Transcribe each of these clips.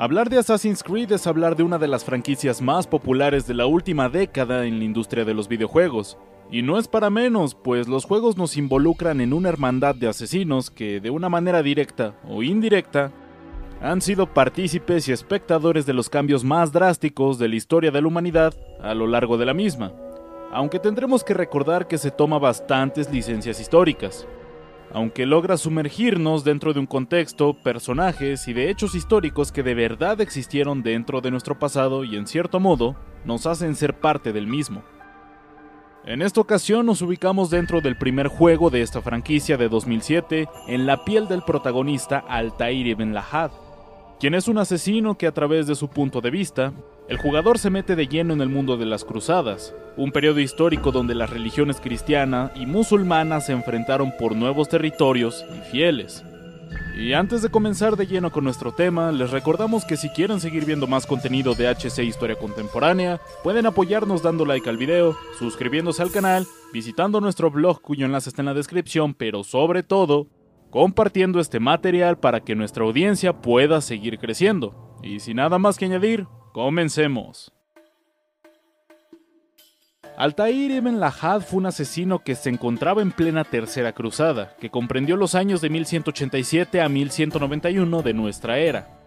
Hablar de Assassin's Creed es hablar de una de las franquicias más populares de la última década en la industria de los videojuegos. Y no es para menos, pues los juegos nos involucran en una hermandad de asesinos que, de una manera directa o indirecta, han sido partícipes y espectadores de los cambios más drásticos de la historia de la humanidad a lo largo de la misma, aunque tendremos que recordar que se toma bastantes licencias históricas aunque logra sumergirnos dentro de un contexto, personajes y de hechos históricos que de verdad existieron dentro de nuestro pasado y en cierto modo nos hacen ser parte del mismo. En esta ocasión nos ubicamos dentro del primer juego de esta franquicia de 2007 en la piel del protagonista Altair ibn Lahad, quien es un asesino que a través de su punto de vista, el jugador se mete de lleno en el mundo de las cruzadas, un periodo histórico donde las religiones cristiana y musulmana se enfrentaron por nuevos territorios y fieles. Y antes de comenzar de lleno con nuestro tema, les recordamos que si quieren seguir viendo más contenido de HC Historia Contemporánea, pueden apoyarnos dando like al video, suscribiéndose al canal, visitando nuestro blog cuyo enlace está en la descripción, pero sobre todo, compartiendo este material para que nuestra audiencia pueda seguir creciendo. Y sin nada más que añadir, comencemos. Altair ibn Lahad fue un asesino que se encontraba en plena Tercera Cruzada, que comprendió los años de 1187 a 1191 de nuestra era.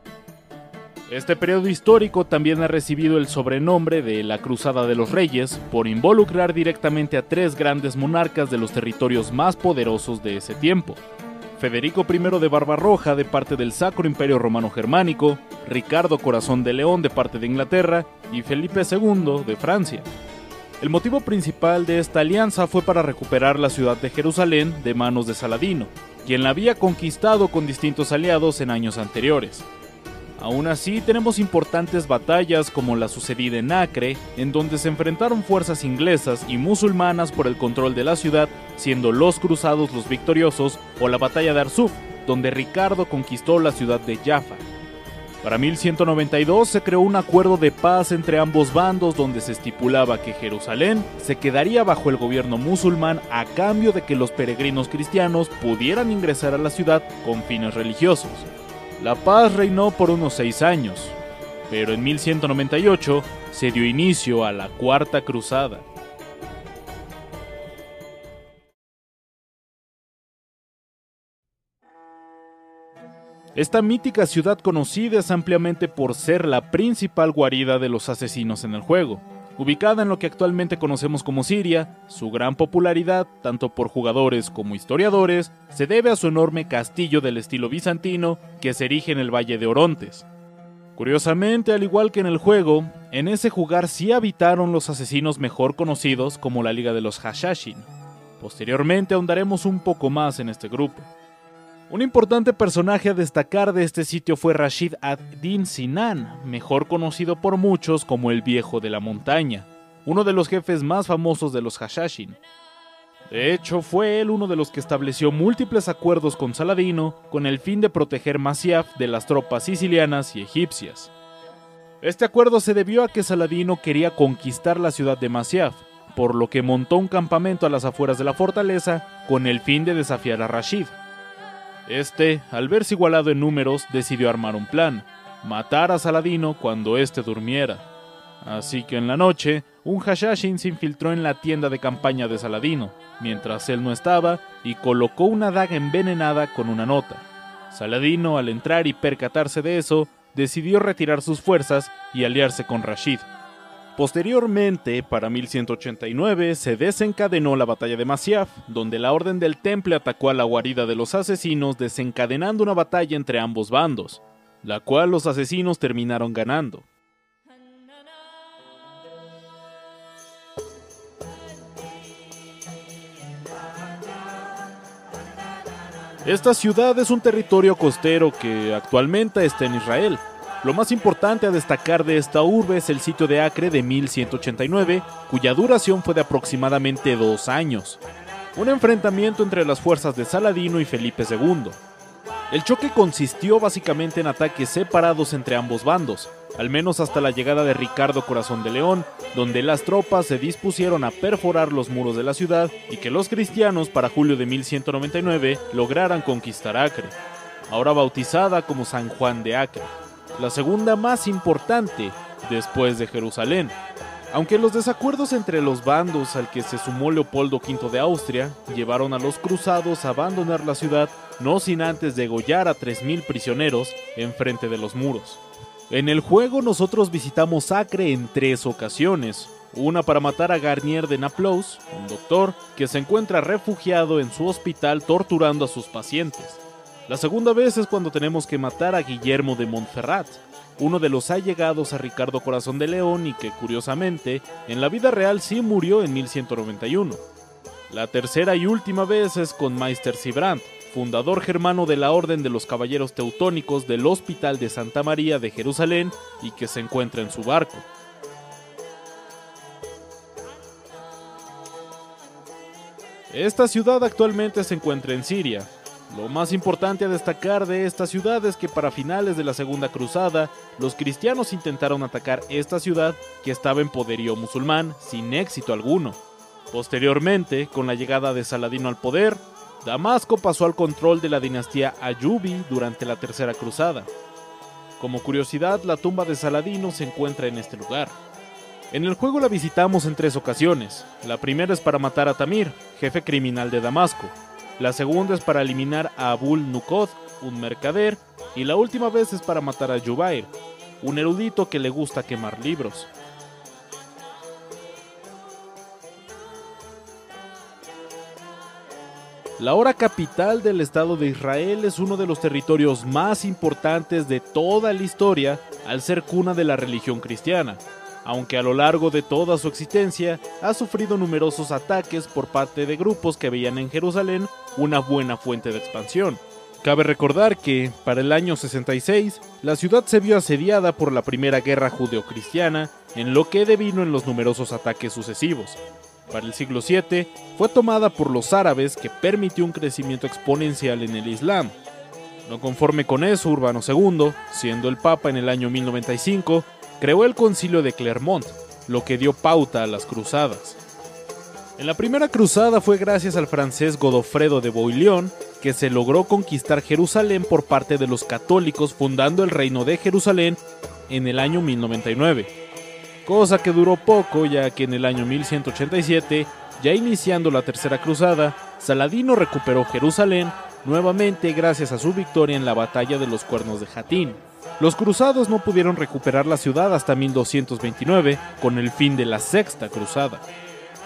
Este periodo histórico también ha recibido el sobrenombre de la Cruzada de los Reyes por involucrar directamente a tres grandes monarcas de los territorios más poderosos de ese tiempo, Federico I de Barbarroja de parte del Sacro Imperio Romano Germánico, Ricardo Corazón de León de parte de Inglaterra y Felipe II de Francia. El motivo principal de esta alianza fue para recuperar la ciudad de Jerusalén de manos de Saladino, quien la había conquistado con distintos aliados en años anteriores. Aún así, tenemos importantes batallas como la sucedida en Acre, en donde se enfrentaron fuerzas inglesas y musulmanas por el control de la ciudad, siendo los cruzados los victoriosos, o la batalla de Arsuf, donde Ricardo conquistó la ciudad de Jaffa. Para 1192 se creó un acuerdo de paz entre ambos bandos donde se estipulaba que Jerusalén se quedaría bajo el gobierno musulmán a cambio de que los peregrinos cristianos pudieran ingresar a la ciudad con fines religiosos. La paz reinó por unos seis años, pero en 1198 se dio inicio a la Cuarta Cruzada. Esta mítica ciudad conocida es ampliamente por ser la principal guarida de los asesinos en el juego. Ubicada en lo que actualmente conocemos como Siria, su gran popularidad, tanto por jugadores como historiadores, se debe a su enorme castillo del estilo bizantino que se erige en el Valle de Orontes. Curiosamente, al igual que en el juego, en ese jugar sí habitaron los asesinos mejor conocidos como la Liga de los Hashashin. Posteriormente ahondaremos un poco más en este grupo. Un importante personaje a destacar de este sitio fue Rashid ad-Din Sinan, mejor conocido por muchos como el Viejo de la Montaña, uno de los jefes más famosos de los Hashashin. De hecho, fue él uno de los que estableció múltiples acuerdos con Saladino con el fin de proteger Masyaf de las tropas sicilianas y egipcias. Este acuerdo se debió a que Saladino quería conquistar la ciudad de Masyaf, por lo que montó un campamento a las afueras de la fortaleza con el fin de desafiar a Rashid. Este, al verse igualado en números, decidió armar un plan, matar a Saladino cuando éste durmiera. Así que en la noche, un Hashashin se infiltró en la tienda de campaña de Saladino, mientras él no estaba, y colocó una daga envenenada con una nota. Saladino, al entrar y percatarse de eso, decidió retirar sus fuerzas y aliarse con Rashid, Posteriormente, para 1189, se desencadenó la batalla de Masyaf, donde la Orden del Temple atacó a la guarida de los asesinos desencadenando una batalla entre ambos bandos, la cual los asesinos terminaron ganando. Esta ciudad es un territorio costero que actualmente está en Israel. Lo más importante a destacar de esta urbe es el sitio de Acre de 1189, cuya duración fue de aproximadamente dos años. Un enfrentamiento entre las fuerzas de Saladino y Felipe II. El choque consistió básicamente en ataques separados entre ambos bandos, al menos hasta la llegada de Ricardo Corazón de León, donde las tropas se dispusieron a perforar los muros de la ciudad y que los cristianos para julio de 1199 lograran conquistar Acre, ahora bautizada como San Juan de Acre, la segunda más importante después de Jerusalén. Aunque los desacuerdos entre los bandos al que se sumó Leopoldo V de Austria llevaron a los cruzados a abandonar la ciudad no sin antes degollar a 3.000 prisioneros enfrente de los muros. En el juego nosotros visitamos Acre en tres ocasiones, una para matar a Garnier de Naplouse, un doctor que se encuentra refugiado en su hospital torturando a sus pacientes. La segunda vez es cuando tenemos que matar a Guillermo de Montferrat, uno de los allegados a Ricardo Corazón de León y que curiosamente en la vida real sí murió en 1191. La tercera y última vez es con Meister Sibrand, fundador germano de la Orden de los Caballeros Teutónicos del Hospital de Santa María de Jerusalén y que se encuentra en su barco. Esta ciudad actualmente se encuentra en Siria. Lo más importante a destacar de esta ciudad es que para finales de la Segunda Cruzada, los cristianos intentaron atacar esta ciudad que estaba en poderío musulmán sin éxito alguno. Posteriormente, con la llegada de Saladino al poder, Damasco pasó al control de la dinastía Ayubi durante la Tercera Cruzada. Como curiosidad, la tumba de Saladino se encuentra en este lugar. En el juego la visitamos en tres ocasiones. La primera es para matar a Tamir, jefe criminal de Damasco. La segunda es para eliminar a Abul Nukod, un mercader. Y la última vez es para matar a Jubair, un erudito que le gusta quemar libros. La hora capital del Estado de Israel es uno de los territorios más importantes de toda la historia al ser cuna de la religión cristiana, aunque a lo largo de toda su existencia ha sufrido numerosos ataques por parte de grupos que veían en Jerusalén una buena fuente de expansión. Cabe recordar que, para el año 66, la ciudad se vio asediada por la Primera Guerra Judeocristiana, en lo que devino en los numerosos ataques sucesivos, para el siglo VII, fue tomada por los árabes que permitió un crecimiento exponencial en el Islam. No conforme con eso, Urbano II, siendo el Papa en el año 1095, creó el concilio de Clermont, lo que dio pauta a las cruzadas. En la primera cruzada fue gracias al francés Godofredo de Bouillon que se logró conquistar Jerusalén por parte de los católicos fundando el reino de Jerusalén en el año 1099 cosa que duró poco ya que en el año 1187, ya iniciando la Tercera Cruzada, Saladino recuperó Jerusalén nuevamente gracias a su victoria en la batalla de los Cuernos de Jatín. Los cruzados no pudieron recuperar la ciudad hasta 1229, con el fin de la Sexta Cruzada.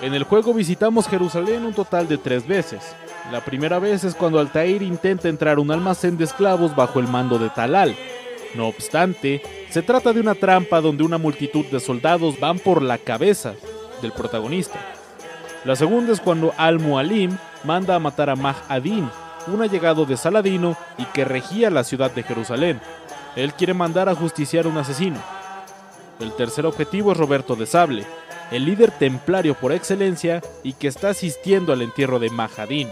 En el juego visitamos Jerusalén un total de tres veces. La primera vez es cuando Altair intenta entrar a un almacén de esclavos bajo el mando de Talal, no obstante, se trata de una trampa donde una multitud de soldados van por la cabeza del protagonista. La segunda es cuando Al-Mualim manda a matar a Mah-Adin, un allegado de Saladino y que regía la ciudad de Jerusalén. Él quiere mandar a justiciar a un asesino. El tercer objetivo es Roberto de Sable, el líder templario por excelencia y que está asistiendo al entierro de Mahadin.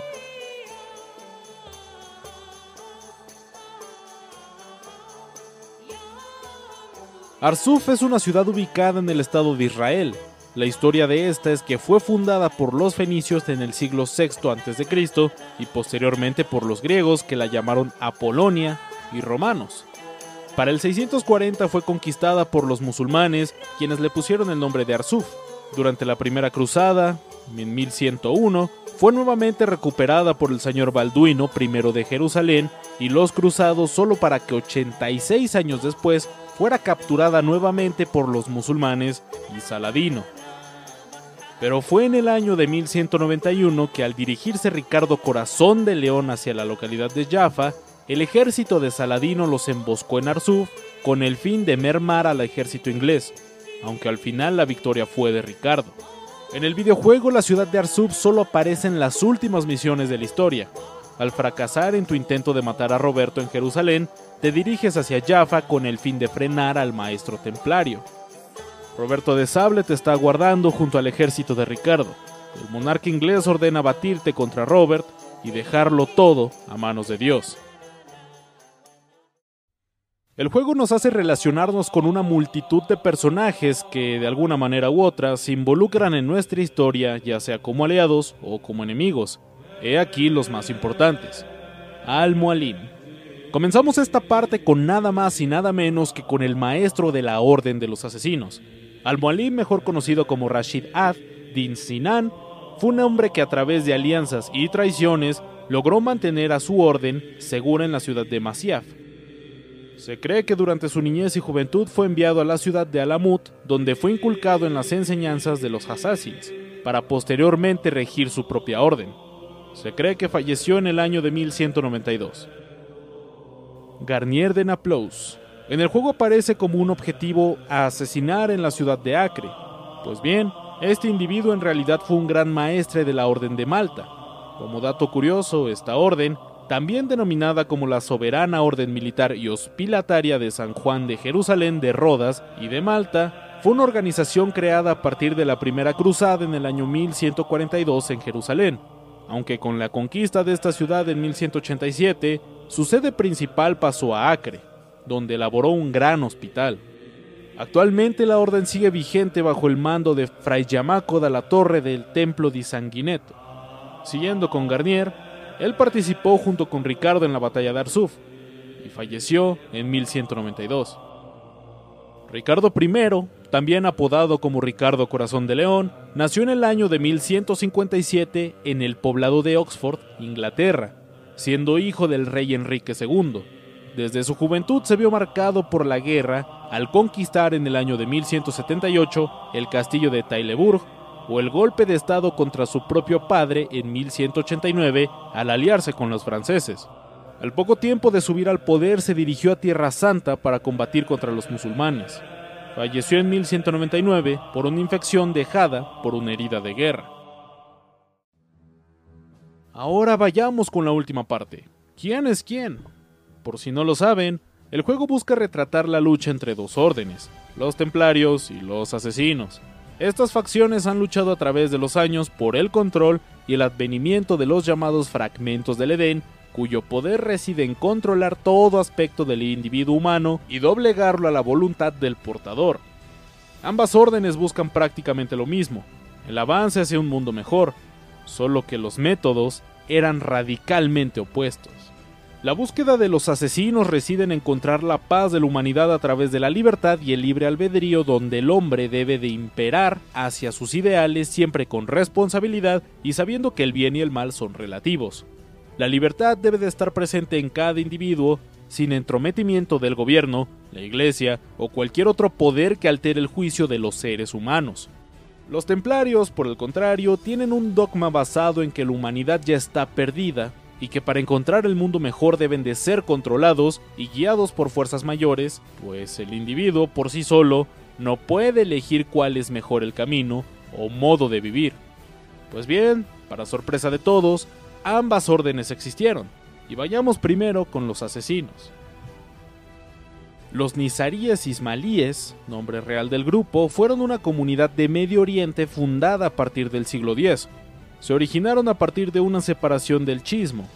Arsuf es una ciudad ubicada en el estado de Israel. La historia de esta es que fue fundada por los fenicios en el siglo VI a.C. y posteriormente por los griegos que la llamaron Apolonia y romanos. Para el 640 fue conquistada por los musulmanes, quienes le pusieron el nombre de Arsuf. Durante la primera cruzada, en 1101, fue nuevamente recuperada por el señor Balduino I de Jerusalén y los cruzados solo para que 86 años después fuera capturada nuevamente por los musulmanes y Saladino. Pero fue en el año de 1191 que al dirigirse Ricardo Corazón de León hacia la localidad de Jaffa, el ejército de Saladino los emboscó en Arsuf con el fin de mermar al ejército inglés, aunque al final la victoria fue de Ricardo. En el videojuego la ciudad de Arsuf solo aparece en las últimas misiones de la historia, al fracasar en tu intento de matar a Roberto en Jerusalén, te diriges hacia Jaffa con el fin de frenar al maestro templario. Roberto de Sable te está aguardando junto al ejército de Ricardo. El monarca inglés ordena batirte contra Robert y dejarlo todo a manos de Dios. El juego nos hace relacionarnos con una multitud de personajes que, de alguna manera u otra, se involucran en nuestra historia, ya sea como aliados o como enemigos. He aquí los más importantes. Al-Mualim. Comenzamos esta parte con nada más y nada menos que con el maestro de la Orden de los Asesinos. Al-Mualim, mejor conocido como Rashid Ad Din Sinan, fue un hombre que a través de alianzas y traiciones logró mantener a su orden segura en la ciudad de Masyaf. Se cree que durante su niñez y juventud fue enviado a la ciudad de Alamut, donde fue inculcado en las enseñanzas de los Assassins, para posteriormente regir su propia orden. Se cree que falleció en el año de 1192. Garnier de Naplouse. En el juego aparece como un objetivo a asesinar en la ciudad de Acre. Pues bien, este individuo en realidad fue un gran maestre de la Orden de Malta. Como dato curioso, esta orden, también denominada como la Soberana Orden Militar y Hospitalaria de San Juan de Jerusalén, de Rodas y de Malta, fue una organización creada a partir de la Primera Cruzada en el año 1142 en Jerusalén aunque con la conquista de esta ciudad en 1187, su sede principal pasó a Acre, donde elaboró un gran hospital. Actualmente la orden sigue vigente bajo el mando de Fray Yamaco de la Torre del Templo di Sanguineto. Siguiendo con Garnier, él participó junto con Ricardo en la batalla de Arsuf y falleció en 1192. Ricardo I, también apodado como Ricardo Corazón de León, nació en el año de 1157 en el poblado de Oxford, Inglaterra, siendo hijo del rey Enrique II. Desde su juventud se vio marcado por la guerra al conquistar en el año de 1178 el castillo de Taillebourg o el golpe de estado contra su propio padre en 1189 al aliarse con los franceses. Al poco tiempo de subir al poder se dirigió a Tierra Santa para combatir contra los musulmanes. Falleció en 1199 por una infección dejada por una herida de guerra. Ahora vayamos con la última parte. ¿Quién es quién? Por si no lo saben, el juego busca retratar la lucha entre dos órdenes, los templarios y los asesinos. Estas facciones han luchado a través de los años por el control y el advenimiento de los llamados fragmentos del Edén cuyo poder reside en controlar todo aspecto del individuo humano y doblegarlo a la voluntad del portador. Ambas órdenes buscan prácticamente lo mismo, el avance hacia un mundo mejor, solo que los métodos eran radicalmente opuestos. La búsqueda de los asesinos reside en encontrar la paz de la humanidad a través de la libertad y el libre albedrío donde el hombre debe de imperar hacia sus ideales siempre con responsabilidad y sabiendo que el bien y el mal son relativos. La libertad debe de estar presente en cada individuo sin entrometimiento del gobierno, la iglesia o cualquier otro poder que altere el juicio de los seres humanos. Los templarios, por el contrario, tienen un dogma basado en que la humanidad ya está perdida y que para encontrar el mundo mejor deben de ser controlados y guiados por fuerzas mayores, pues el individuo por sí solo no puede elegir cuál es mejor el camino o modo de vivir. Pues bien, para sorpresa de todos, ambas órdenes existieron, y vayamos primero con los asesinos. Los nizaríes ismalíes, nombre real del grupo, fueron una comunidad de Medio Oriente fundada a partir del siglo X. Se originaron a partir de una separación del chismo,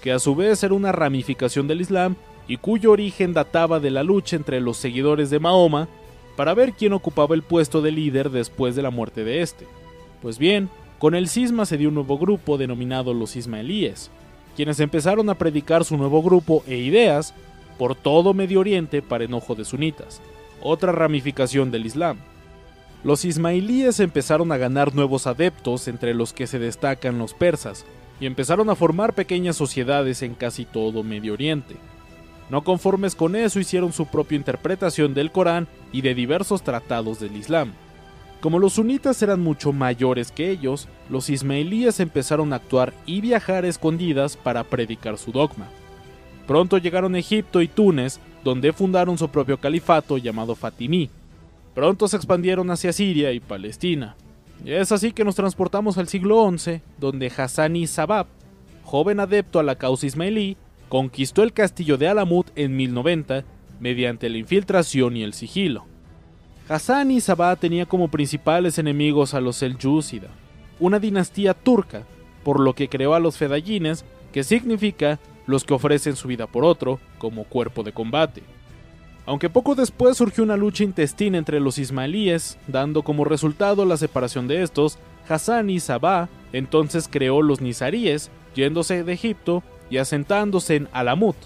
que a su vez era una ramificación del Islam y cuyo origen databa de la lucha entre los seguidores de Mahoma para ver quién ocupaba el puesto de líder después de la muerte de este. Pues bien, con el cisma se dio un nuevo grupo denominado los ismaelíes, quienes empezaron a predicar su nuevo grupo e ideas por todo Medio Oriente para enojo de sunitas, otra ramificación del Islam. Los ismaelíes empezaron a ganar nuevos adeptos entre los que se destacan los persas, y empezaron a formar pequeñas sociedades en casi todo Medio Oriente. No conformes con eso hicieron su propia interpretación del Corán y de diversos tratados del Islam. Como los sunitas eran mucho mayores que ellos, los ismaelíes empezaron a actuar y viajar escondidas para predicar su dogma. Pronto llegaron a Egipto y Túnez, donde fundaron su propio califato llamado Fatimí. Pronto se expandieron hacia Siria y Palestina. Y es así que nos transportamos al siglo XI, donde Hassani Sabab, joven adepto a la causa ismailí, conquistó el castillo de Alamut en 1090 mediante la infiltración y el sigilo. Hassan y Sabah tenía como principales enemigos a los Seljúcida, una dinastía turca, por lo que creó a los Fedayines, que significa los que ofrecen su vida por otro, como cuerpo de combate. Aunque poco después surgió una lucha intestina entre los ismaelíes, dando como resultado la separación de estos, Hassan y Sabah entonces creó los nizaríes, yéndose de Egipto y asentándose en Alamut.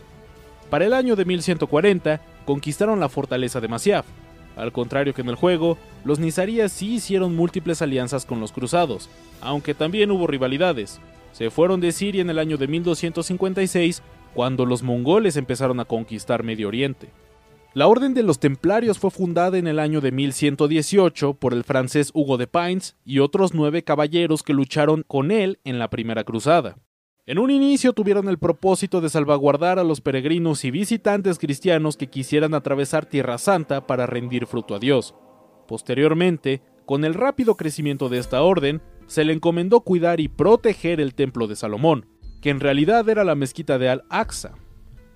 Para el año de 1140 conquistaron la fortaleza de Masyaf. Al contrario que en el juego, los nizaríes sí hicieron múltiples alianzas con los cruzados, aunque también hubo rivalidades. Se fueron de Siria en el año de 1256, cuando los mongoles empezaron a conquistar Medio Oriente. La Orden de los Templarios fue fundada en el año de 1118 por el francés Hugo de Pines y otros nueve caballeros que lucharon con él en la Primera Cruzada. En un inicio tuvieron el propósito de salvaguardar a los peregrinos y visitantes cristianos que quisieran atravesar Tierra Santa para rendir fruto a Dios. Posteriormente, con el rápido crecimiento de esta orden, se le encomendó cuidar y proteger el templo de Salomón, que en realidad era la mezquita de Al-Aqsa,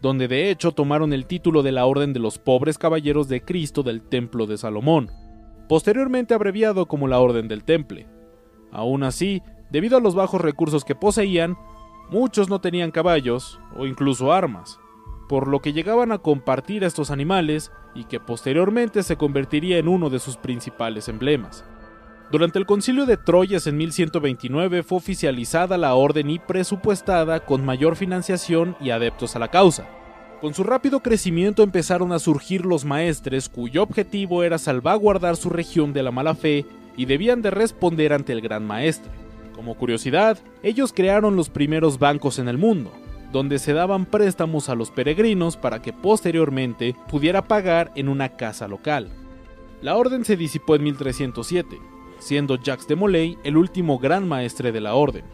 donde de hecho tomaron el título de la Orden de los Pobres Caballeros de Cristo del Templo de Salomón, posteriormente abreviado como la Orden del Temple. Aún así, debido a los bajos recursos que poseían, muchos no tenían caballos o incluso armas, por lo que llegaban a compartir a estos animales y que posteriormente se convertiría en uno de sus principales emblemas. Durante el concilio de Troyes en 1129 fue oficializada la orden y presupuestada con mayor financiación y adeptos a la causa. Con su rápido crecimiento empezaron a surgir los maestres cuyo objetivo era salvaguardar su región de la mala fe y debían de responder ante el gran maestre. Como curiosidad, ellos crearon los primeros bancos en el mundo, donde se daban préstamos a los peregrinos para que posteriormente pudiera pagar en una casa local. La orden se disipó en 1307, siendo Jacques de Molay el último gran maestre de la orden.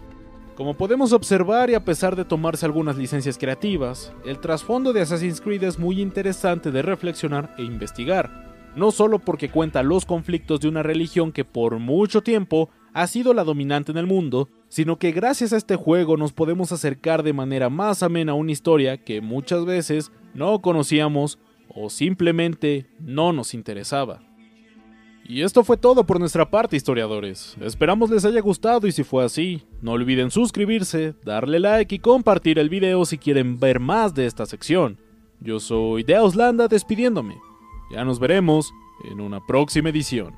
Como podemos observar y a pesar de tomarse algunas licencias creativas, el trasfondo de Assassin's Creed es muy interesante de reflexionar e investigar, no solo porque cuenta los conflictos de una religión que por mucho tiempo ha sido la dominante en el mundo, sino que gracias a este juego nos podemos acercar de manera más amena a una historia que muchas veces no conocíamos o simplemente no nos interesaba. Y esto fue todo por nuestra parte, historiadores. Esperamos les haya gustado y si fue así, no olviden suscribirse, darle like y compartir el video si quieren ver más de esta sección. Yo soy Deoslanda despidiéndome. Ya nos veremos en una próxima edición.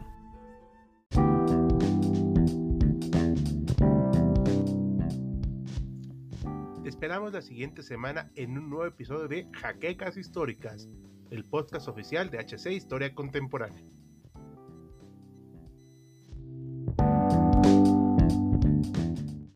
esperamos la siguiente semana en un nuevo episodio de Jaquecas Históricas, el podcast oficial de HC Historia Contemporánea.